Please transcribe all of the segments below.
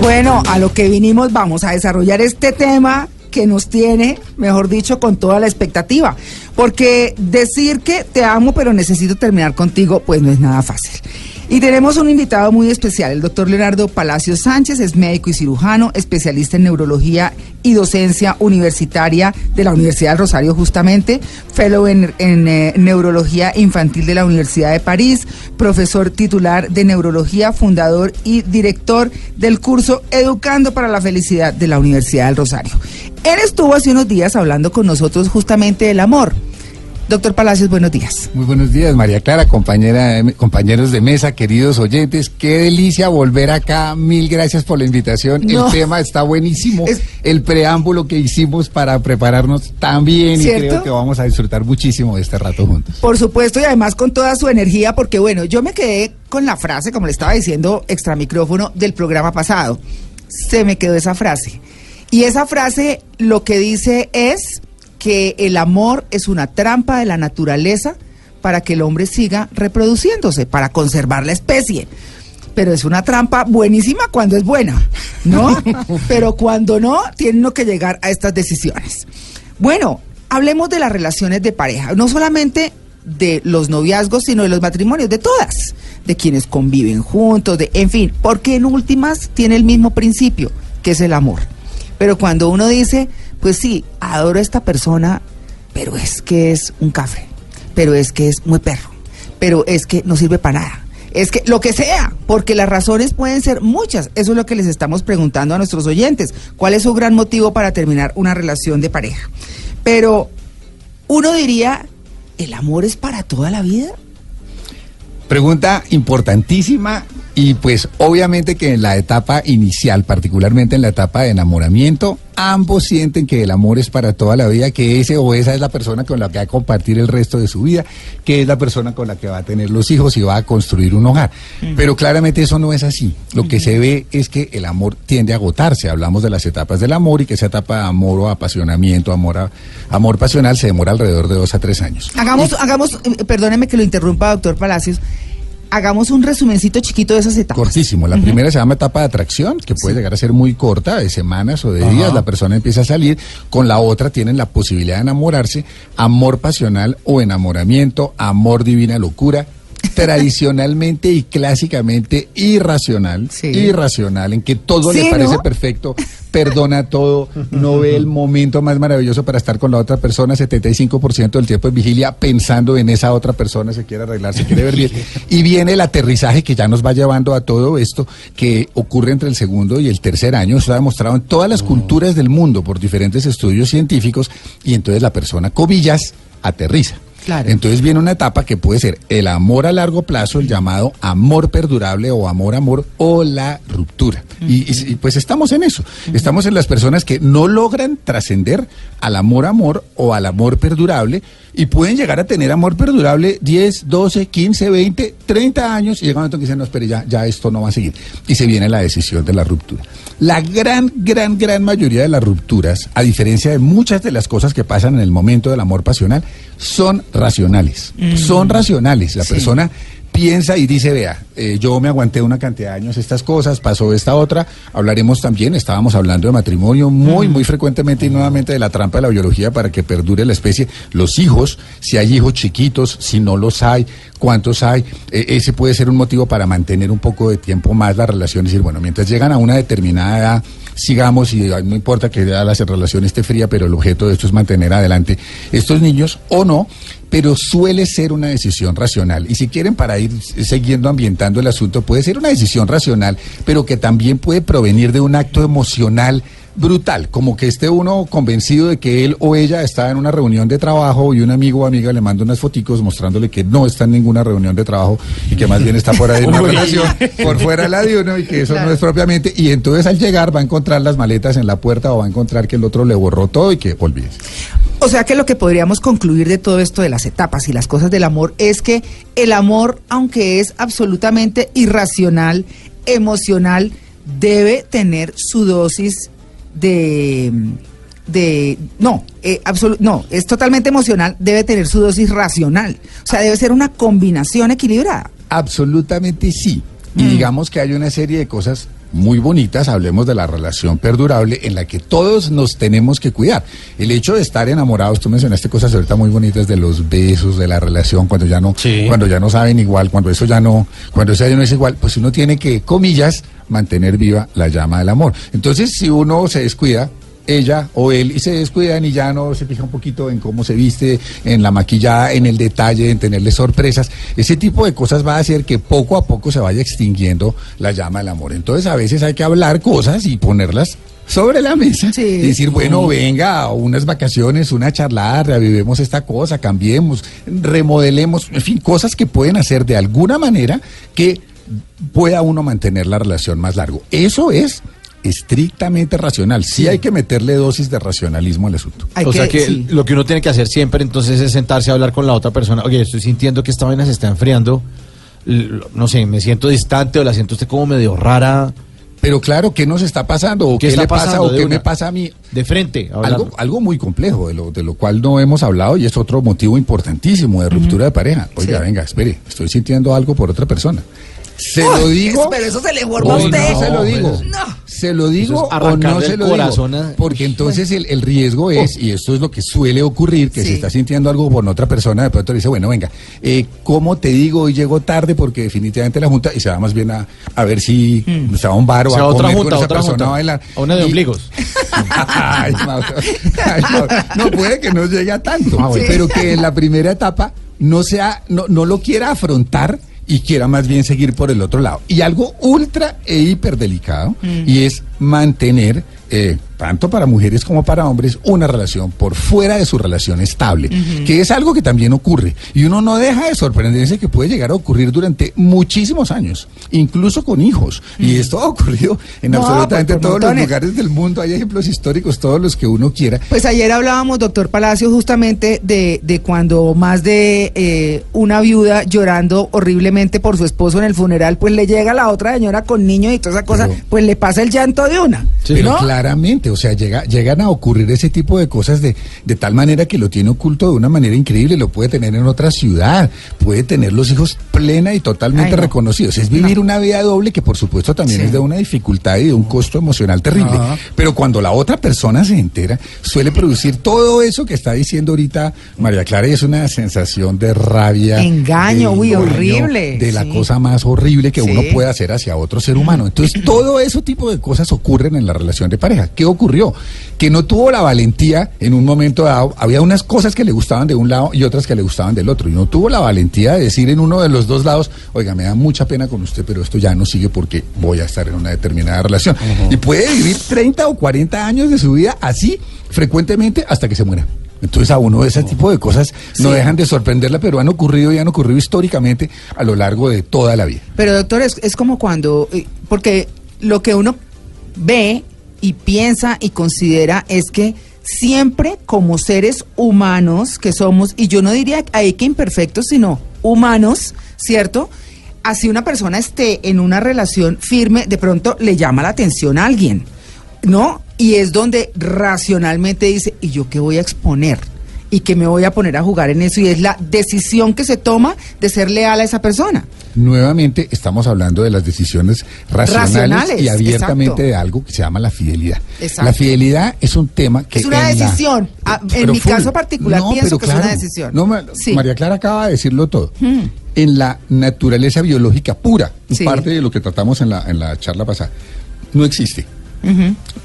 Bueno, a lo que vinimos vamos a desarrollar este tema que nos tiene, mejor dicho, con toda la expectativa. Porque decir que te amo pero necesito terminar contigo, pues no es nada fácil. Y tenemos un invitado muy especial, el doctor Leonardo Palacio Sánchez, es médico y cirujano, especialista en neurología y docencia universitaria de la Universidad del Rosario justamente, fellow en, eh, neurología infantil de la Universidad de París, profesor titular de neurología, fundador y director del curso Educando para la Felicidad de la Universidad del Rosario. Él estuvo hace unos días hablando con nosotros justamente del amor. Doctor Palacios, buenos días. Muy buenos días, María Clara, compañera, compañeros de mesa, queridos oyentes. Qué delicia volver acá. Mil gracias por la invitación. El tema está buenísimo. El preámbulo que hicimos para prepararnos también y creo que vamos a disfrutar muchísimo de este rato juntos. Por supuesto, y además con toda su energía, porque bueno, yo me quedé con la frase, como le estaba diciendo, extra micrófono del programa pasado. Se me quedó esa frase. Y esa frase lo que dice es que el amor es una trampa de la naturaleza para que el hombre siga reproduciéndose, para conservar la especie. Pero es una trampa buenísima cuando es buena, ¿no? Pero cuando no, tiene que llegar a estas decisiones. Bueno, hablemos de las relaciones de pareja, no solamente de los noviazgos, sino de los matrimonios, de todas, de quienes conviven juntos, de, en fin, porque en últimas tiene el mismo principio, que es el amor. Pero cuando uno dice, pues sí, adoro a esta persona, pero es que es un café, pero es que es muy perro, pero es que no sirve para nada. Es que lo que sea, porque las razones pueden ser muchas. Eso es lo que les estamos preguntando a nuestros oyentes. ¿Cuál es su gran motivo para terminar una relación de pareja? Pero uno diría, ¿el amor es para toda la vida? Pregunta importantísima y pues obviamente que en la etapa inicial, particularmente en la etapa de enamoramiento, ambos sienten que el amor es para toda la vida, que ese o esa es la persona con la que va a compartir el resto de su vida, que es la persona con la que va a tener los hijos y va a construir un hogar. Pero claramente eso no es así. Lo que se ve es que el amor tiende a agotarse. Hablamos de las etapas del amor y que esa etapa de amor o apasionamiento, amor, amor pasional se demora alrededor de dos a tres años. Hagamos, hagamos, eh, perdóneme que lo interrumpa, doctor Palacios hagamos un resumencito chiquito de esas etapas. Cortísimo. La primera se llama etapa de atracción, que puede llegar a ser muy corta, de semanas o de días. La persona empieza a salir. Con la otra tienen la posibilidad de enamorarse. Amor pasional o enamoramiento, amor divina locura, tradicionalmente y clásicamente irracional, irracional, en que todo le parece perfecto, perdona todo, no ve el momento más maravilloso para estar con la otra persona, 75% del tiempo en vigilia pensando en esa otra persona, se quiere arreglar, se quiere ver bien. Y viene el aterrizaje que ya nos va llevando a todo esto que ocurre entre el segundo y el tercer año, eso ha demostrado en todas las culturas del mundo por diferentes estudios científicos, y entonces la persona cobillas aterriza. Entonces viene una etapa que puede ser el amor a largo plazo, el llamado amor perdurable o amor-amor o la ruptura. y, pues estamos en eso. Estamos en las personas que no logran trascender al amor-amor o al amor perdurable y pueden llegar a tener amor perdurable 10, 12, 15, 20, 30 años y llega un momento que dicen, no, espere, ya, ya esto no va a seguir. Y se viene la decisión de la ruptura. La gran, gran, gran mayoría de las rupturas, a diferencia de muchas de las cosas que pasan en el momento del amor pasional, son racionales. Mm. Son racionales. La persona piensa y dice, vea, eh, yo me aguanté una cantidad de años estas cosas, pasó esta otra, hablaremos también, estábamos hablando de matrimonio muy, mm. muy frecuentemente y nuevamente de la trampa de la biología para que perdure la especie, los hijos, si hay hijos chiquitos, si no los hay, cuántos hay, e, ese puede ser un motivo para mantener un poco de tiempo más la relación, es decir, bueno, mientras llegan a una determinada edad, sigamos y no importa que la relación esté fría, pero el objeto de esto es mantener adelante estos niños o no, pero suele ser una decisión racional. Y si quieren, para ir siguiendo ambientando el asunto, puede ser una decisión racional, pero que también puede provenir de un acto emocional brutal, como que esté uno convencido de que él o ella está en una reunión de trabajo y un amigo o amiga le manda unas foticos mostrándole que no está en ninguna reunión de trabajo y que más bien está fuera de una relación, por fuera de la de uno y que eso no es propiamente. Y entonces al llegar va a encontrar las maletas en la puerta o va a encontrar que el otro le borró todo y que olvides. O sea que lo que podríamos concluir de todo esto de las etapas y las cosas del amor es que el amor, aunque es absolutamente irracional, emocional, debe tener su dosis de de no, eh, no, es totalmente emocional, debe tener su dosis racional. O sea, debe ser una combinación equilibrada. Absolutamente sí. Y digamos que hay una serie de cosas muy bonitas, hablemos de la relación perdurable en la que todos nos tenemos que cuidar. El hecho de estar enamorados, tú mencionaste cosas ahorita muy bonitas de los besos, de la relación, cuando ya no, Sí. cuando ya no saben igual, cuando eso ya no, cuando eso ya no es igual, pues uno tiene que, comillas, mantener viva la llama del amor. Entonces, si uno se descuida, ella o él y se descuidan y ya no se fija un poquito en cómo se viste, en la maquillada, en el detalle, en tenerle sorpresas. Ese tipo de cosas va a hacer que poco a poco se vaya extinguiendo la llama del amor. Entonces a veces hay que hablar cosas y ponerlas sobre la mesa Sí. decir, bueno, venga, unas vacaciones, una charlada, reavivemos esta cosa, cambiemos, remodelemos, en fin, cosas que pueden hacer de alguna manera que pueda uno mantener la relación más largo. Eso es estrictamente racional. Sí, hay que meterle dosis de racionalismo al asunto. Hay o sea que sí. lo que uno tiene que hacer siempre entonces es sentarse a hablar con la otra persona. Oye, estoy sintiendo que esta vaina se está enfriando. No sé, me siento distante o la siento usted como medio rara. Pero claro, ¿qué nos está pasando? ¿O ¿Qué le pasa? pasando ¿O de qué una? me pasa a mí? De frente. Algo, algo muy complejo, de lo, de lo cual no hemos hablado y es otro motivo importantísimo de ruptura de pareja. Oiga, Sí. venga, espere, estoy sintiendo algo por otra persona. Se lo digo. Pero eso se le forma a usted. no se lo digo. No. Se lo digo es o no se lo corazón digo. a- Porque entonces el, el riesgo es, y esto es lo que suele ocurrir, que Sí. se está sintiendo algo por otra persona, de pronto le dice, bueno, venga, eh, ¿cómo te digo? Hoy llego tarde porque definitivamente la junta, y se va más bien a, a ver si se va a un bar o, O sea, a otra comer junta, con esa otra persona junta. a bailar. A una de Y- ombligos. Ay, Mauro. Ay, Mauro. No puede que no llegue a tanto, Ah, pero que en la primera etapa no sea, no, no lo quiera afrontar y quiera más bien seguir por el otro lado. Y algo ultra e hiper delicado y es mantener eh, tanto para mujeres como para hombres una relación por fuera de su relación estable, que es algo que también ocurre y uno no deja de sorprenderse que puede llegar a ocurrir durante muchísimos años, incluso con hijos. Y esto ha ocurrido en No, absolutamente pues, todos los lugares del mundo. Hay ejemplos históricos, todos los que uno quiera. Pues ayer hablábamos, doctor Palacio, justamente de, de cuando más de eh, una viuda llorando horriblemente por su esposo en el funeral, pues le llega la otra señora con niños y toda esa cosa, Pero- pues le pasa el llanto de una. Sí, Pero ¿no? claramente, o sea, llega, llegan a ocurrir ese tipo de cosas de, de tal manera que lo tiene oculto de una manera increíble, lo puede tener en otra ciudad, puede tener los hijos plena y totalmente Ay, no. reconocidos. Es vivir una vida doble que por supuesto también Sí. es de una dificultad y de un costo emocional terrible. Ajá. Pero cuando la otra persona se entera, suele producir todo eso que está diciendo ahorita María Clara y es una sensación de rabia. Engaño, de uy, engaño, horrible, De la sí. cosa más horrible que Sí. uno puede hacer hacia otro ser humano. Entonces, todo ese tipo de cosas ocurren en la relación de pareja. ¿Qué ocurrió? Que no tuvo la valentía en un momento dado. Había unas cosas que le gustaban de un lado y otras que le gustaban del otro. Y no tuvo la valentía de decir en uno de los dos lados, oiga, me da mucha pena con usted, pero esto ya no sigue porque voy a estar en una determinada relación. Y puede vivir 30 o 40 años de su vida así frecuentemente hasta que se muera. Entonces a uno ese tipo de cosas no Sí. dejan de sorprenderla, pero han ocurrido y han ocurrido históricamente a lo largo de toda la vida. Pero doctor, es, es como cuando, eh, porque lo que uno ve y piensa y considera es que siempre como seres humanos que somos, y yo no diría ahí que imperfectos, sino humanos, ¿cierto? Así una persona esté en una relación firme, de pronto le llama la atención a alguien, ¿no? Y es donde racionalmente dice, ¿y yo qué voy a exponer? ¿Y que me voy a poner a jugar en eso? Y es la decisión que se toma de ser leal a esa persona. Nuevamente estamos hablando de las decisiones racionales, Racionales, y abiertamente exacto. de algo que se llama la fidelidad. Exacto. La fidelidad es un tema que Es una en la- decisión. Ah, en Pero mi caso particular pienso pero que es una decisión. No, Sí. María Clara acaba de decirlo todo. Hmm. En la naturaleza biológica pura, Sí. parte de lo que tratamos en la, en la charla pasada, no existe.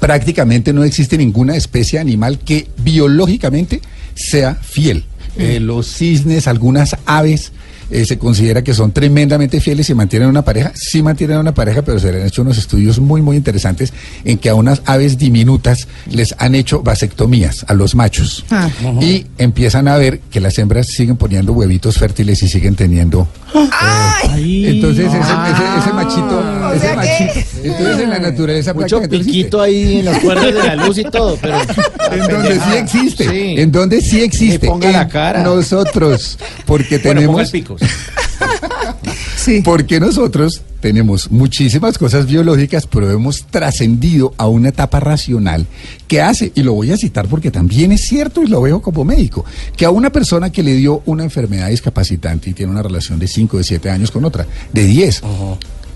Prácticamente no existe ninguna especie animal que biológicamente sea fiel. Eh, los cisnes, algunas aves, eh, se considera que son tremendamente fieles y mantienen una pareja. Sí mantienen una pareja, pero se le han hecho unos estudios muy, muy interesantes en que a unas aves diminutas les han hecho vasectomías a los machos. Ah. Y empiezan a ver que las hembras siguen poniendo huevitos fértiles y siguen teniendo ¡Ay! entonces ese, ese- ese machito, O ese sea que- machito, entonces en la naturaleza Mucho existe. piquito ahí en las cuerdas de la luz y todo, pero... En donde sí existe, Sí. en donde sí existe. Me ponga en la cara. Nosotros, porque Bueno, ponga el tenemos, Sí. porque nosotros tenemos muchísimas cosas biológicas, pero hemos trascendido a una etapa racional que hace, y lo voy a citar porque también es cierto y lo veo como médico, que a una persona que le dio una enfermedad discapacitante y tiene una relación de 5, de 7 años con otra, de 10,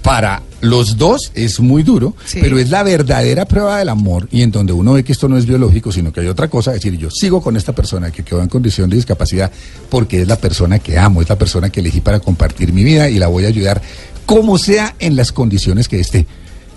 para los dos es muy duro, Sí. pero es la verdadera prueba del amor y en donde uno ve que esto no es biológico, sino que hay otra cosa, es decir, yo sigo con esta persona que quedó en condición de discapacidad porque es la persona que amo, es la persona que elegí para compartir mi vida y la voy a ayudar como sea en las condiciones que esté.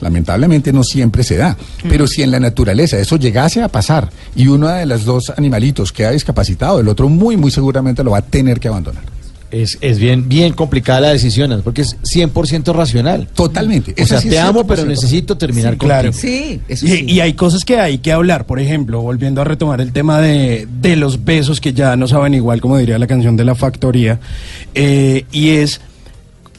Lamentablemente no siempre se da, pero si en la naturaleza eso llegase a pasar y uno de los dos animalitos queda discapacitado, el otro muy, muy seguramente lo va a tener que abandonar. Es, es bien, bien complicada la decisión, ¿no? porque es 100% racional. Totalmente. O sea, sí te amo, pero 100%. necesito terminar Sí, claro. contigo. Sí, eso Y, sí. y hay cosas que hay que hablar, por ejemplo, volviendo a retomar el tema de, de los besos que ya no saben igual, como diría la canción de la factoría, eh, y es,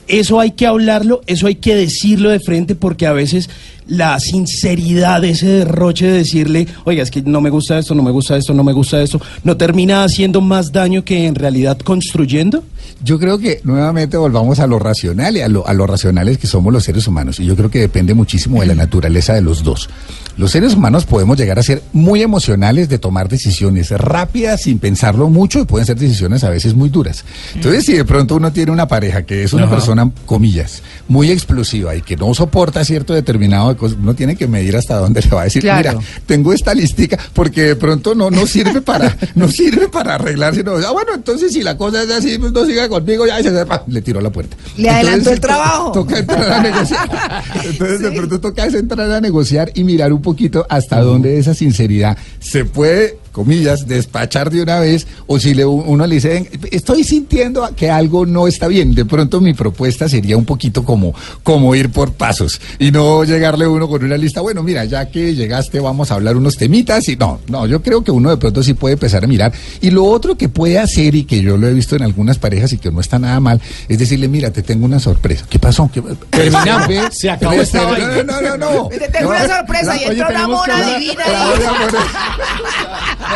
eso hay que hablarlo, eso hay que decirlo de frente porque a veces la sinceridad, ese derroche de decirle, oiga, es que no me gusta esto, no me gusta esto, no me gusta esto, no termina haciendo más daño que en realidad construyendo. Yo creo que nuevamente volvamos a lo racional y a lo, a lo racionales que somos los seres humanos. Y yo creo que depende muchísimo de la naturaleza de los dos. Los seres humanos podemos llegar a ser muy emocionales de tomar decisiones rápidas sin pensarlo mucho y pueden ser decisiones a veces muy duras. Entonces, si de pronto uno tiene una pareja que es una Ajá. persona, comillas, muy explosiva y que no soporta cierto determinado uno tiene que medir hasta dónde le va a decir, Claro. mira, tengo esta listica, porque de pronto no, no sirve para, no sirve para arreglar, sino, ah, bueno, entonces si la cosa es así, pues no siga conmigo, ya se le tiró la puerta. Le adelantó el trabajo. Toca entrar a negociar. Entonces de pronto toca entrar a negociar y mirar un poquito hasta dónde esa sinceridad se puede comillas, despachar de una vez, o si le, uno le dice, "Ven, estoy sintiendo que algo no está bien, de pronto mi propuesta sería un poquito como, como ir por pasos, y no llegarle uno con una lista, bueno, mira, ya que llegaste vamos a hablar unos temitas, y no, no, yo creo que uno de pronto sí puede empezar a mirar, y lo otro que puede hacer, y que yo lo he visto en algunas parejas y que no está nada mal, es decirle, mira, te tengo una sorpresa, ¿qué pasó? ¿Qué- Terminamos. Ve, Se acabó esta no, vaina. No, no, no, no. Te tengo una sorpresa, y entra una hablar- divina la.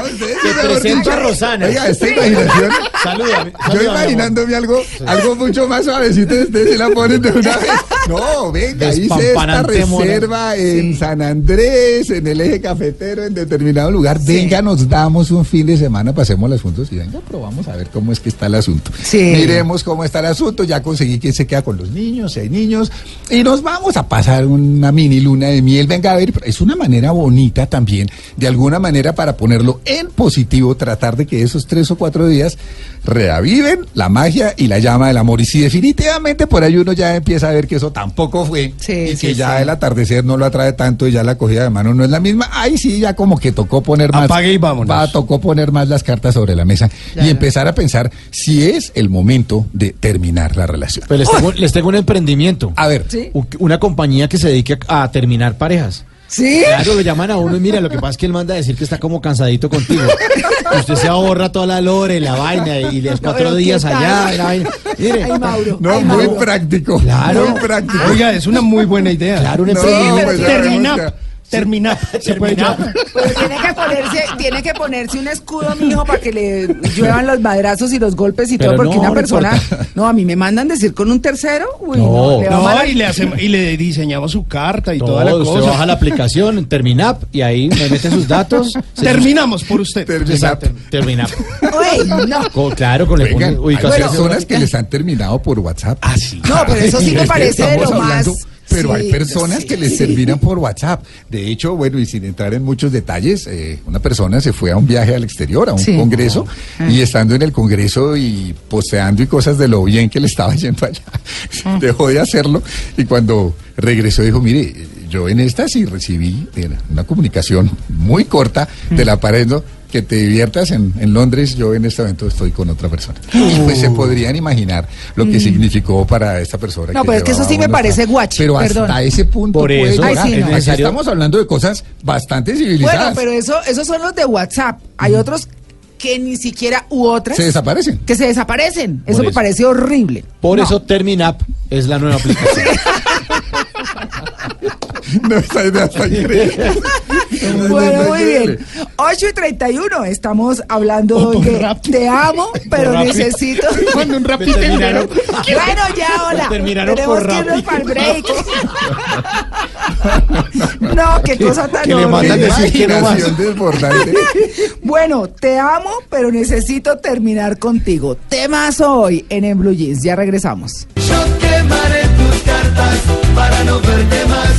Voy a poner- No, ustedes, Te mejor presento dicho, a Rosana. Oiga, esta imaginación. Salúdame. Yo imaginándome algo, algo mucho más suavecito, ustedes se la ponen de una vez. No, venga, hice esta reserva en San Andrés, en el eje cafetero, en determinado lugar. Venga, nos damos un fin de semana, pasémoslas juntos y venga, probamos a ver cómo es que está el asunto. Miremos cómo está el asunto, ya conseguí quién se queda con los niños, si hay niños, y nos vamos a pasar una mini luna de miel. Venga, a ver, es una manera bonita también, de alguna manera para ponerlo en positivo, tratar de que esos tres o cuatro días reaviven la magia y la llama del amor. Y si definitivamente por ahí uno ya empieza a ver que eso tampoco fue, Sí, y sí, que ya sí. el atardecer no lo atrae tanto y ya la cogida de mano no es la misma, ahí sí ya como que tocó poner más. Apague y vámonos. Va, tocó poner más las cartas sobre la mesa y empezar a pensar si es el momento de terminar la relación. Pero les tengo, les tengo un emprendimiento. A ver, Una compañía que se dedique a terminar parejas. ¿Sí? Claro, lo llaman a uno y mira, lo que pasa es que él manda a decir que está como cansadito contigo. Usted se ahorra toda la lore, la vaina y los cuatro pero ¿qué días allá. la vaina. Mire, Ay, Mauro. no, ay, muy Mauro. práctico. Claro. Muy práctico. Oiga, es una muy buena idea. Claro, un No, pues Termina, vemos termina, se puede llamar. Pero tiene que ponerse, tiene que ponerse un escudo, mijo, para que le lluevan los madrazos y los golpes y Pero todo, porque no, una persona, importa. no, a mí me mandan decir con un tercero, uy, no, No. le y le, hacemos, y le diseñamos su carta y toda la usted cosa. baja la aplicación, Terminap, y ahí me mete sus datos. Terminamos por usted. Terminap. Exacto, Terminap. Uy, no. Claro, con el Oigan, hay ubicación. personas que les han terminado por WhatsApp. Ah, sí. No, pero eso sí me parece de lo más. hablando, Pero hay personas que les sí. terminan por WhatsApp. De hecho, bueno, y sin entrar en muchos detalles, eh, una persona se fue a un viaje al exterior, a un congreso, y estando en el congreso y posteando y cosas de lo bien que le estaba yendo allá, dejó de hacerlo. Y cuando regresó dijo, mire, yo en esta sí recibí una comunicación muy corta de la pared, ¿no? Que te diviertas en, en Londres, yo en este momento estoy con otra persona. Y pues se podrían imaginar lo que significó para esta persona. No, pero es que eso sí me parece guachi, Pero perdón. hasta ese punto Por eso. Ay, sí, no. Aquí estamos hablando de cosas bastante civilizadas. Bueno, pero eso, esos son los de WhatsApp. Hay otros que ni siquiera, u otras, Se desaparecen. que se desaparecen. Eso me parece horrible. Por No. eso Terminap es la nueva aplicación. No, esa idea está increíble. Bueno, muy bien. 8 y 31, estamos hablando O por de te amo, pero necesito. Cuando un rapito terminaron- Bueno, ya, hola. Terminaron Tenemos por que irnos para el break. no, qué cosa tan horrible. desbordante. Bueno, te amo, pero necesito terminar contigo. Temazo hoy en En Blue Jeans. Ya regresamos. Yo quemaré tus cartas para no verte más,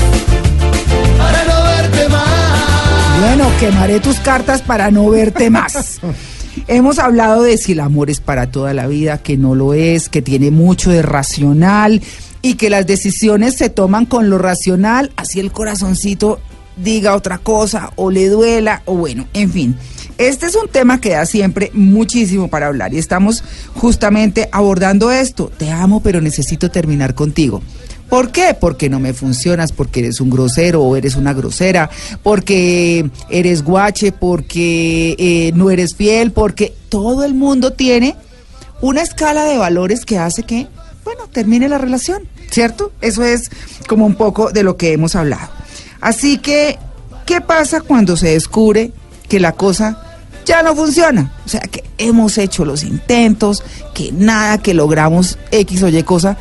para no verte más. Bueno, quemaré tus cartas para no verte más. Hemos hablado de si el amor es para toda la vida, que no lo es, que tiene mucho de racional y que las decisiones se toman con lo racional, así el corazoncito diga otra cosa o le duela o bueno, en fin. Este es un tema que da siempre muchísimo para hablar y estamos justamente abordando esto. Te amo, pero necesito terminar contigo. ¿Por qué? Porque no me funcionas, porque eres un grosero o eres una grosera, porque eres guache, porque eh, no eres fiel, porque todo el mundo tiene una escala de valores que hace que, bueno, termine la relación, ¿cierto? Eso es como un poco de lo que hemos hablado. Así que, ¿qué pasa cuando se descubre que la cosa ya no funciona? O sea, que hemos hecho los intentos, que nada, que logramos X o Y cosa.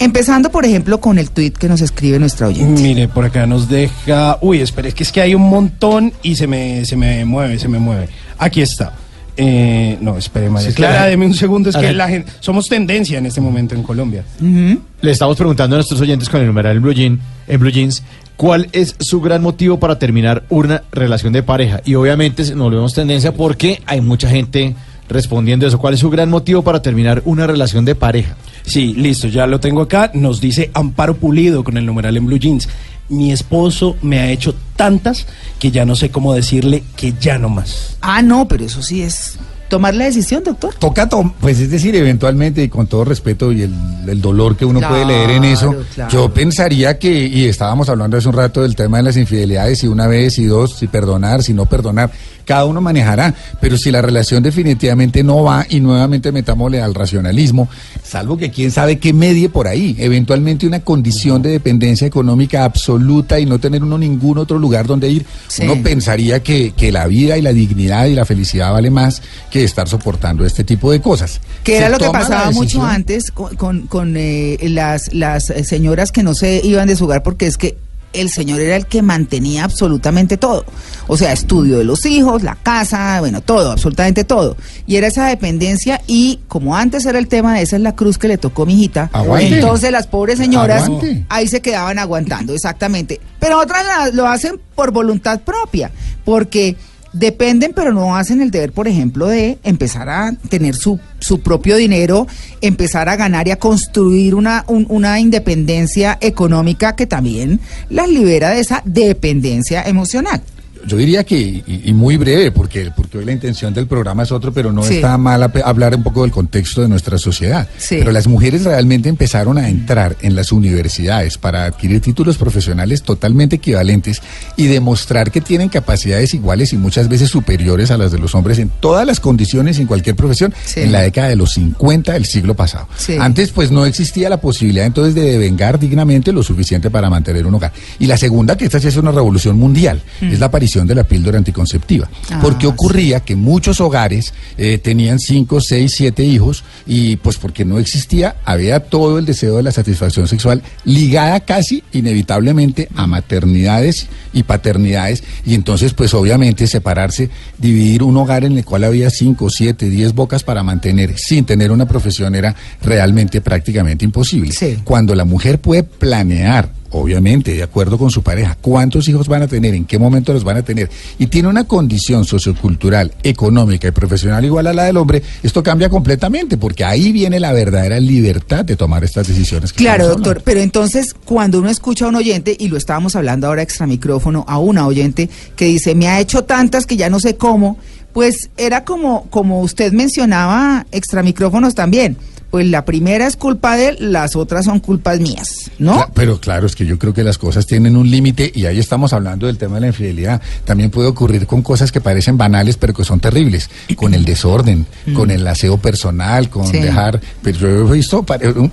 Empezando, por ejemplo, con el tweet que nos escribe nuestra oyente. Mire, por acá nos deja. Uy, espere, es que es que hay un montón y se me, se me mueve, se me mueve. Aquí está. Eh, no, espere, María Sí, Clara, claro. deme un segundo. Es A que ver. la gente, somos tendencia en este momento en Colombia. Le estamos preguntando a nuestros oyentes con el numeral en Blue, Jean- en Blue Jeans cuál es su gran motivo para terminar una relación de pareja. Y obviamente nos volvemos tendencia porque hay mucha gente respondiendo eso. ¿Cuál es su gran motivo para terminar una relación de pareja? Sí, listo, ya lo tengo acá. Nos dice Amparo Pulido con el numeral en Blue Jeans. Mi esposo me ha hecho tantas que ya no sé cómo decirle que ya no más. Ah, no, pero eso sí es tomar la decisión, doctor. Toca, tom- pues es decir, eventualmente, y con todo respeto y el, el dolor que uno puede leer en eso, claro. yo pensaría que, y estábamos hablando hace un rato del tema de las infidelidades, si una vez, si dos, si perdonar, si no perdonar, cada uno manejará, pero si la relación definitivamente no va y nuevamente metámosle al racionalismo, salvo que quién sabe qué medie por ahí, eventualmente una condición de dependencia económica absoluta y no tener uno ningún otro lugar donde ir, Sí. uno pensaría que, que la vida y la dignidad y la felicidad vale más que estar soportando este tipo de cosas. Que era lo que pasaba mucho antes con, con, con, eh, las, las eh, señoras que no se iban de su hogar porque es que el señor era el que mantenía absolutamente todo. O sea, estudio de los hijos, la casa, bueno, todo, absolutamente todo. Y era esa dependencia y como antes era el tema de esa es la cruz que le tocó mi hijita, Aguante. entonces las pobres señoras Aguante. ahí se quedaban aguantando, exactamente. Pero otras la- lo hacen por voluntad propia, porque dependen, pero no hacen el deber, por ejemplo, de empezar a tener su, su propio dinero, empezar a ganar y a construir una, un- una independencia económica que también las libera de esa dependencia emocional. Yo diría que, y, y muy breve, porque, porque hoy la intención del programa es otro, pero no Sí. está mal hablar un poco del contexto de nuestra sociedad. Sí. Pero las mujeres realmente empezaron a entrar en las universidades para adquirir títulos profesionales totalmente equivalentes y demostrar que tienen capacidades iguales y muchas veces superiores a las de los hombres en todas las condiciones y en cualquier profesión Sí. en la década de los 50 del siglo pasado. Antes pues no existía la posibilidad entonces de devengar dignamente lo suficiente para mantener un hogar. Y la segunda, que esta sí es una revolución mundial, es la aparición de la píldora anticonceptiva. Ah, porque ocurría que muchos hogares eh, tenían cinco, seis, siete hijos y pues porque no existía, había todo el deseo de la satisfacción sexual ligada casi inevitablemente a maternidades y paternidades y entonces pues obviamente separarse, dividir un hogar en el cual había cinco, siete, diez bocas para mantener sin tener una profesión era realmente prácticamente imposible. Sí. Cuando la mujer puede planear obviamente, de acuerdo con su pareja, cuántos hijos van a tener, en qué momento los van a tener, y tiene una condición sociocultural, económica y profesional igual a la del hombre, esto cambia completamente, porque ahí viene la verdadera libertad de tomar estas decisiones. que Claro, doctor, pero entonces cuando uno escucha a un oyente, y lo estábamos hablando ahora extra micrófono, a una oyente que dice, me ha hecho tantas que ya no sé cómo, pues era como, como usted mencionaba extra micrófonos también. Pues la primera es culpa de él, las otras son culpas mías, ¿no? Pero claro, es que yo creo que las cosas tienen un límite y ahí estamos hablando del tema de la infidelidad. También puede ocurrir con cosas que parecen banales, pero que son terribles, con el desorden, con el aseo personal, con Mm. Sí. dejar, pero yo he visto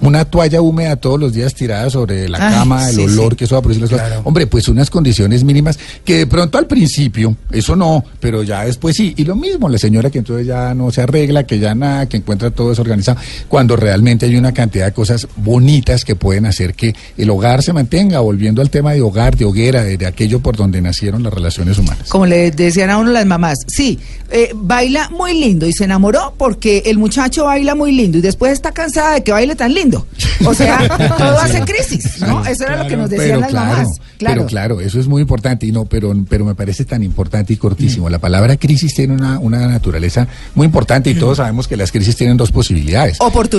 una toalla húmeda todos los días tirada sobre la Ay, cama, el sí, olor sí. que eso va a producir las cosas. Claro. Hombre, pues unas condiciones mínimas que de pronto al principio, eso no, pero ya después sí. Y lo mismo, la señora que entonces ya no se arregla, que ya nada, que encuentra todo desorganizado. Cuando cuando realmente hay una cantidad de cosas bonitas que pueden hacer que el hogar se mantenga, volviendo al tema de hogar, de hoguera, de, de aquello por donde nacieron las relaciones humanas. Como le decían a uno las mamás, sí, eh, baila muy lindo y se enamoró porque el muchacho baila muy lindo y después está cansada de que baile tan lindo. O sea, todo hace crisis, ¿no? Eso era lo que nos decían las claro, mamás. Claro. pero claro, eso es muy importante y no, pero, pero me parece tan importante y cortísimo. La palabra crisis tiene una, una naturaleza muy importante y todos sabemos que las crisis tienen dos posibilidades. Oportunidades.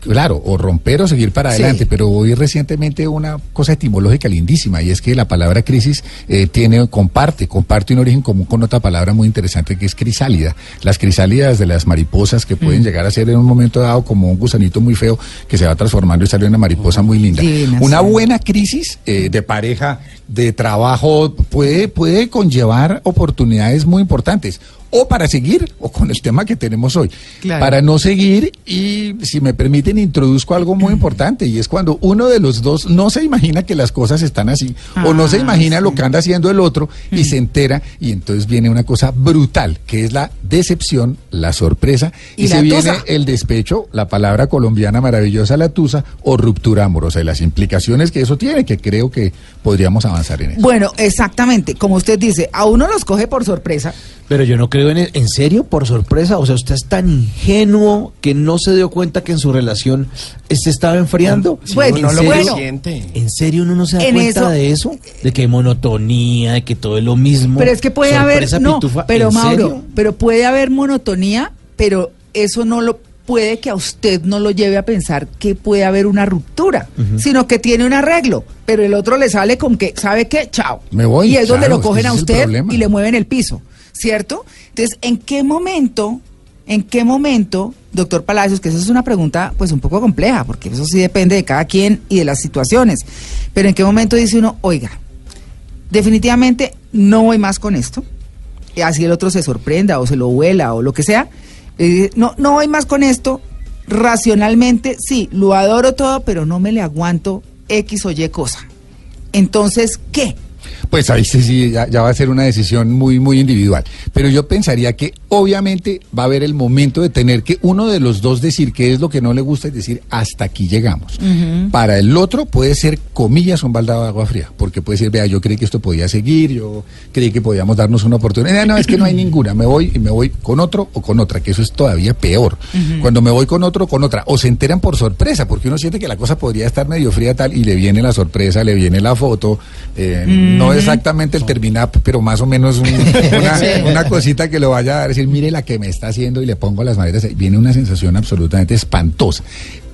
Claro, o romper o seguir para Sí. adelante, pero hoy recientemente una cosa etimológica lindísima y es que la palabra crisis eh, tiene comparte, comparte un origen común con otra palabra muy interesante que es crisálida. Las crisálidas de las mariposas que Mm. pueden llegar a ser en un momento dado como un gusanito muy feo que se va transformando y sale una mariposa muy linda. Divina, una sí. buena crisis eh, de pareja, de trabajo, puede, puede conllevar oportunidades muy importantes. O para seguir, o con el tema que tenemos hoy. Claro. Para no seguir y, si me permiten, introduzco algo muy importante y es cuando uno de los dos no se imagina que las cosas están así o no se Ah, imagina lo que anda haciendo el otro y se entera y entonces viene una cosa brutal que es la decepción, la sorpresa y, Y se viene tusa. el despecho, la palabra colombiana maravillosa, la tusa o ruptura amorosa y las implicaciones que eso tiene que creo que podríamos avanzar en eso. Bueno, exactamente, como usted dice, a uno los coge por sorpresa. Pero yo no creo en e- en serio, por sorpresa. O sea, usted es tan ingenuo que no se dio cuenta que en su relación se estaba enfriando. Sí, Bueno, uno lo ¿En bueno. ¿En serio uno no se da En cuenta eso- de eso? De que hay monotonía, de que todo es lo mismo. Pero es que puede Sorpresa, haber, no, pitufa, pero ¿en Mauro, serio? pero puede haber monotonía, pero eso no lo puede que a usted no lo lleve a pensar que puede haber una ruptura, sino que tiene un arreglo, pero el otro le sale con que, ¿sabe qué? Chao. Me voy, Y es donde lo cogen a el usted y le mueven el piso, ¿cierto? Entonces, ¿en qué momento, en qué momento, doctor Palacios, que esa es una pregunta pues un poco compleja, porque eso sí depende de cada quien y de las situaciones, pero en qué momento dice uno, oiga, definitivamente no voy más con esto. Y así el otro se sorprenda o se lo vuela o lo que sea. No, no voy más con esto. Racionalmente, sí, lo adoro todo, pero no me le aguanto X o Y cosa. Entonces, ¿qué? Pues ahí sí, sí, ya, ya va a ser una decisión muy, muy individual. Pero yo pensaría que obviamente va a haber el momento de tener que uno de los dos decir qué es lo que no le gusta y decir hasta aquí llegamos. Para el otro puede ser, comillas, un baldado de agua fría, porque puede decir, vea, yo creí que esto podía seguir, yo creí que podíamos darnos una oportunidad. No, es que no hay ninguna, me voy y me voy con otro o con otra, que eso es todavía peor. Cuando me voy con otro o con otra, o se enteran por sorpresa, porque uno siente que la cosa podría estar medio fría tal y le viene la sorpresa, le viene la foto, eh, no exactamente el terminap, pero más o menos un- una, una cosita que lo vaya a decir, mire la que me está haciendo y le pongo las maletas, viene una sensación absolutamente espantosa.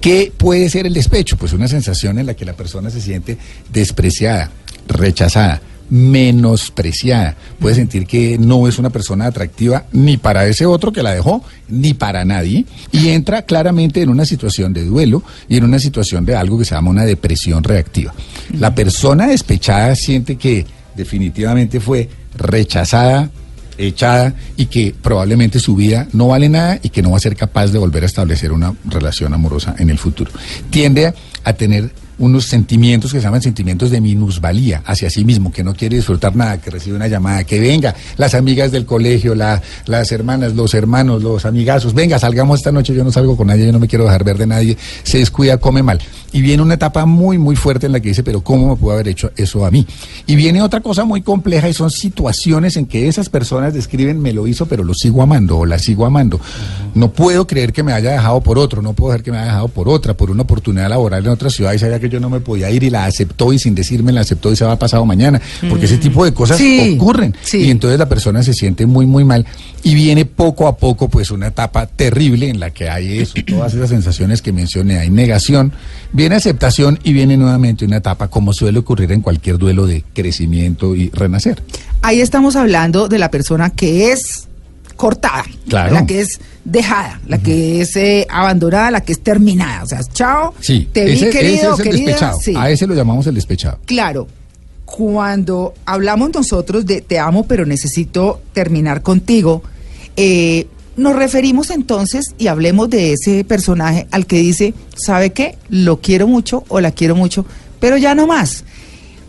¿Qué puede ser el despecho? Pues una sensación en la que la persona se siente despreciada, rechazada, menospreciada. Puede sentir que no es una persona atractiva ni para ese otro que la dejó, ni para nadie. Y entra claramente en una situación de duelo y en una situación de algo que se llama una depresión reactiva. La persona despechada siente que definitivamente fue rechazada, echada y que probablemente su vida no vale nada y que no va a ser capaz de volver a establecer una relación amorosa en el futuro. Tiende a tener unos sentimientos que se llaman sentimientos de minusvalía hacia sí mismo, que no quiere disfrutar nada, que recibe una llamada, que venga, las amigas del colegio, la- las hermanas, los hermanos, los amigazos, venga, salgamos esta noche, yo no salgo con nadie, yo no me quiero dejar ver de nadie, se descuida, come mal. Y viene una etapa muy, muy fuerte en la que dice, pero ¿cómo me pudo haber hecho eso a mí? Y viene otra cosa muy compleja y son situaciones en que esas personas describen, me lo hizo, pero lo sigo amando o la sigo amando. No puedo creer que me haya dejado por otro, no puedo creer que me haya dejado por otra, por una oportunidad laboral en otra ciudad y sabía que yo no me podía ir y la aceptó y sin decirme la aceptó y se va pasado mañana. Porque ese tipo de cosas Sí, ocurren. sí. Y entonces la persona se siente muy, muy mal y viene poco a poco pues una etapa terrible en la que hay eso, todas esas sensaciones que mencioné, hay negación, viene aceptación y viene nuevamente una etapa como suele ocurrir en cualquier duelo de crecimiento y renacer. Ahí estamos hablando de la persona que es cortada, Claro. la que es dejada, la que es eh, abandonada, la que es terminada. O sea, chao, Sí, te vi ese, querido, ese es el querida. despechado. Sí. A ese lo llamamos el despechado. Claro, cuando hablamos nosotros de te amo, pero necesito terminar contigo, eh, nos referimos entonces y hablemos de ese personaje al que dice, ¿sabe qué? Lo quiero mucho o la quiero mucho, pero ya no más.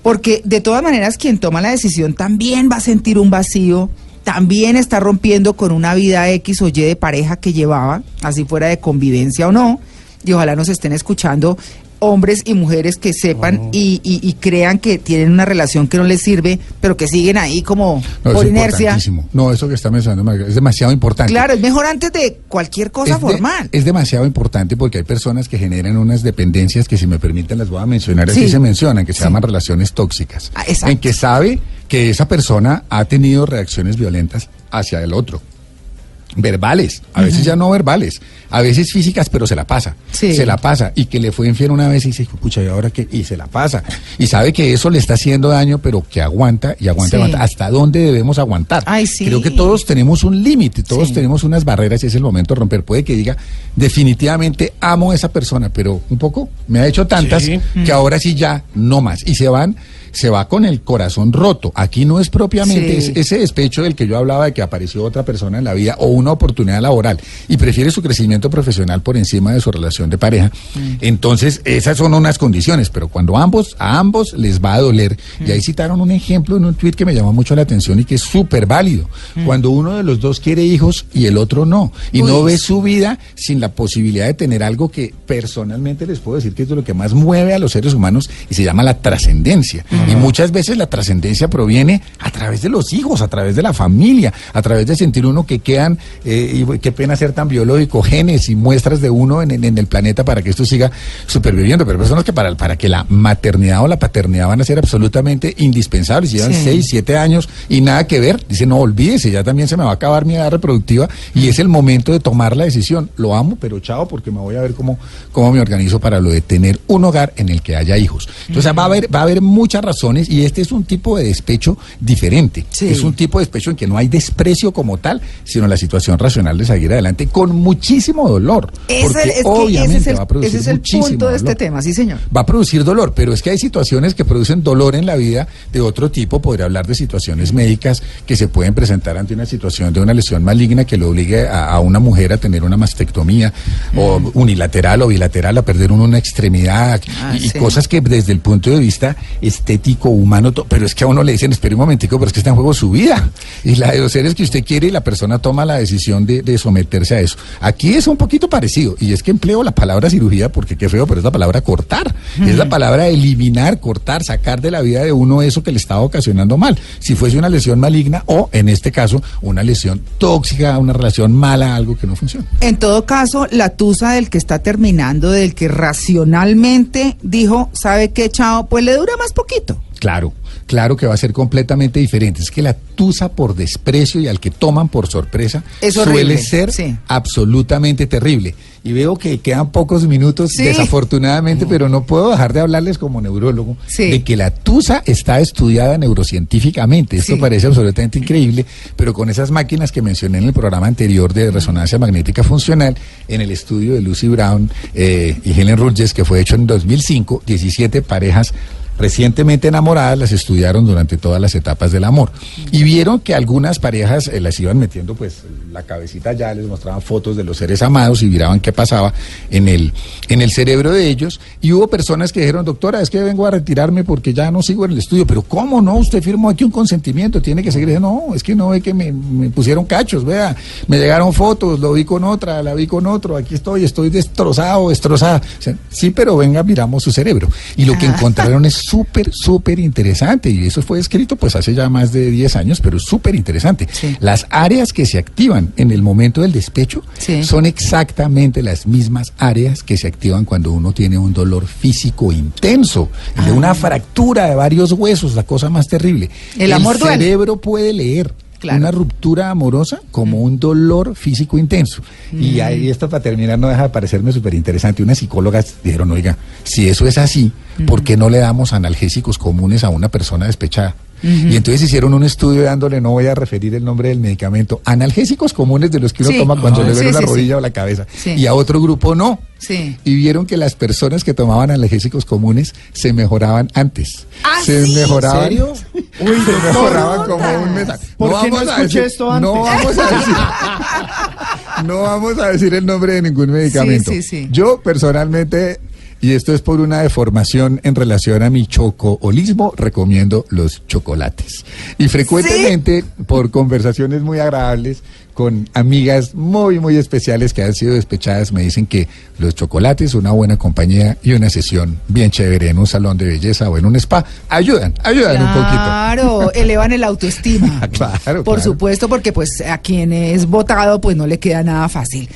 Porque de todas maneras quien toma la decisión también va a sentir un vacío, también está rompiendo con una vida X o Y de pareja que llevaba, así fuera de convivencia o no. y ojalá nos estén escuchando hombres y mujeres que sepan y, y- y crean que tienen una relación que no les sirve, pero que siguen ahí como No, por inercia. No, eso que está mencionando es demasiado importante. Claro, es mejor antes de cualquier cosa es, de- formal. es demasiado importante porque hay personas que generan unas dependencias que si me permiten las voy a mencionar, así Sí. se mencionan, que se Sí. llaman relaciones tóxicas. Ah, exacto. en que sabe que esa persona ha tenido reacciones violentas hacia el otro. Verbales, a veces ya no verbales, a veces físicas, pero se la pasa. Sí. Se la pasa. Y que le fue infiel una vez y dice, pucha, ¿y ahora qué? Y se la pasa. Y sabe que eso le está haciendo daño, pero que aguanta y aguanta, Sí. aguanta. ¿Hasta dónde debemos aguantar? Ay, sí. Creo que todos tenemos un límite, todos Sí. tenemos unas barreras y es el momento de romper. Puede que diga, definitivamente amo a esa persona, pero un poco me ha hecho tantas Sí. que ahora sí ya no más. Y se van, se va con el corazón roto. Aquí no es propiamente Sí. ese, despecho del que yo hablaba de que apareció otra persona en la vida o una oportunidad laboral y prefiere su crecimiento profesional por encima de su relación de pareja. Entonces, esas son unas condiciones, pero cuando ambos, a ambos les va a doler. Y ahí citaron un ejemplo en un tuit que me llamó mucho la atención y que es súper válido. Cuando uno de los dos quiere hijos y el otro no. Y no ve su vida sin la posibilidad de tener algo que personalmente les puedo decir que es de lo que más mueve a los seres humanos y se llama la trascendencia. Y muchas veces la trascendencia proviene a través de los hijos, a través de la familia, a través de sentir uno que quedan, eh, y qué pena ser tan biológico, genes y muestras de uno en, en- en el planeta para que esto siga superviviendo. Pero personas que para, para que la maternidad o la paternidad van a ser absolutamente indispensables. Llevan Sí. seis, siete años y nada que ver, dice, no olvídese, ya también se me va a acabar mi edad reproductiva y es el momento de tomar la decisión. Lo amo, pero chao, porque me voy a ver cómo, cómo me organizo para lo de tener un hogar en el que haya hijos. Entonces va a haber, va a haber muchas razones y este es un tipo de despecho diferente. Sí. Es un tipo de despecho en que no hay desprecio como tal, sino la situación racional de seguir adelante con muchísimo dolor. Porque es que obviamente ese es el, va a producir ese es el punto de este dolor tema, sí señor. va a producir dolor, pero es que hay situaciones que producen dolor en la vida de otro tipo. Podría hablar de situaciones médicas que se pueden presentar ante una situación de una lesión maligna que le obligue a, a una mujer a tener una mastectomía o unilateral o bilateral, a perder una extremidad Ah, y, y cosas que desde el punto de vista estético, humano, pero es que a uno le dicen, espere un momentico, pero es que está en juego su vida y la de los seres que usted quiere y la persona toma la decisión de, de someterse a eso. Aquí es un poquito parecido y es que empleo la palabra cirugía porque qué feo, pero es la palabra cortar, es la palabra eliminar, cortar, sacar de la vida de uno eso que le estaba ocasionando mal. Si fuese una lesión maligna o, en este caso, una lesión tóxica, una relación mala, algo que no funciona. En todo caso, la tusa del que está terminando, del que racionalmente dijo, ¿sabe qué, chao? Pues le dura más poquito. Claro, claro que va a ser completamente diferente. Es que la tusa por desprecio y al que toman por sorpresa Es suele ser sí. absolutamente terrible. Y veo que quedan pocos minutos, Sí. desafortunadamente, pero no puedo dejar de hablarles como neurólogo Sí. de que la tusa está estudiada neurocientíficamente. Esto parece absolutamente increíble, pero con esas máquinas que mencioné en el programa anterior de resonancia magnética funcional, en el estudio de Lucy Brown eh, y Helen Rutgers, que fue hecho en 2005, 17 parejas recientemente enamoradas las estudiaron durante todas las etapas del amor. Y vieron que algunas parejas eh, las iban metiendo pues la cabecita ya les mostraban fotos de los seres amados y miraban qué pasaba en el en el cerebro de ellos. Y hubo personas que dijeron doctora es que vengo a retirarme porque ya no sigo en el estudio pero cómo no usted firmó aquí un consentimiento tiene que seguir. No es que no ve que me, me pusieron cachos vea. Me llegaron fotos lo vi con otra la vi con otro aquí estoy estoy destrozado destrozada. O sea, sí pero venga miramos su cerebro. Y lo que encontraron es súper, súper interesante y eso fue escrito pues hace ya más de 10 años, pero es súper interesante. Sí. Las áreas que se activan en el momento del despecho Sí. son exactamente las mismas áreas que se activan cuando uno tiene un dolor físico intenso, de Ah. una fractura de varios huesos, la cosa más terrible. El amor duele. cerebro puede leer. Claro. Una ruptura amorosa como un dolor físico intenso. Y ahí esto para terminar no deja de parecerme súper interesante. Unas psicólogas dijeron, oiga, si eso es así, ¿por qué no le damos analgésicos comunes a una persona despechada? Y entonces hicieron un estudio dándole, no voy a referir el nombre del medicamento, analgésicos comunes de los que uno Sí. toma cuando le duele Sí, la sí, sí. rodilla o la cabeza. Sí. Y a otro grupo no. Sí. Y vieron que las personas que tomaban analgésicos comunes se mejoraban antes. ¿Ah, se sí? mejoraban. ¿En serio? Uy, se mejoraban como un mes. ¿Por qué no escuché esto antes? No vamos a decir. No vamos a decir el nombre de ningún medicamento. sí, sí. Yo personalmente Y esto es por una deformación en relación a mi chocoholismo, recomiendo los chocolates. Y frecuentemente, por conversaciones muy agradables con amigas muy, muy especiales que han sido despechadas, me dicen que los chocolates, una buena compañía y una sesión bien chévere en un salón de belleza o en un spa, ayudan, ayudan un poquito. Claro, elevan el autoestima. Claro, Por claro. supuesto, porque pues a quien es votado pues no le queda nada fácil.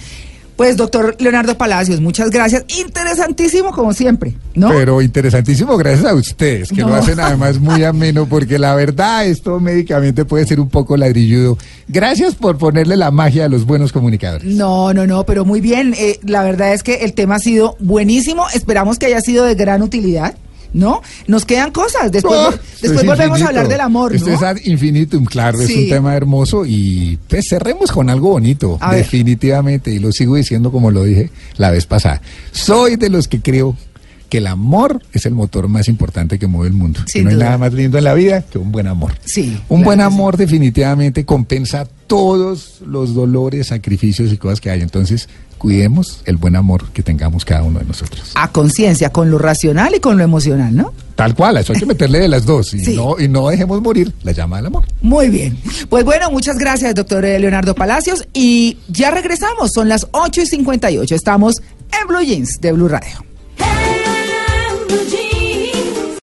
Pues doctor Leonardo Palacios, muchas gracias. Interesantísimo como siempre, ¿no? Pero interesantísimo, gracias a ustedes, que No. lo hacen además muy ameno, porque la verdad esto médicamente puede ser un poco ladrilludo. Gracias por ponerle la magia a los buenos comunicadores. No, no, no, pero muy bien. Eh, la verdad es que el tema ha sido buenísimo. Esperamos que haya sido de gran utilidad, ¿no? Nos quedan cosas. Después, Oh, después es volvemos a hablar del amor, Esto ¿no? es ad infinitum, claro, es un tema hermoso y pues cerremos con algo bonito, A ver. definitivamente, y lo sigo diciendo como lo dije la vez pasada. Soy de los que creo que el amor es el motor más importante que mueve el mundo. Y no hay nada más lindo en la vida que un buen amor. Sí, Un claro buen que amor definitivamente compensa todos los dolores, sacrificios y cosas que hay. Entonces, cuidemos el buen amor que tengamos cada uno de nosotros. A conciencia, con lo racional y con lo emocional, ¿no? Tal cual, eso hay que meterle de las dos y, Sí. no, y no dejemos morir la llama del amor. Muy bien. Pues bueno, muchas gracias, doctor Leonardo Palacios. Y ya regresamos, son las 8 y 58. Estamos en Blue Jeans de Blue Radio. Blue Jeans.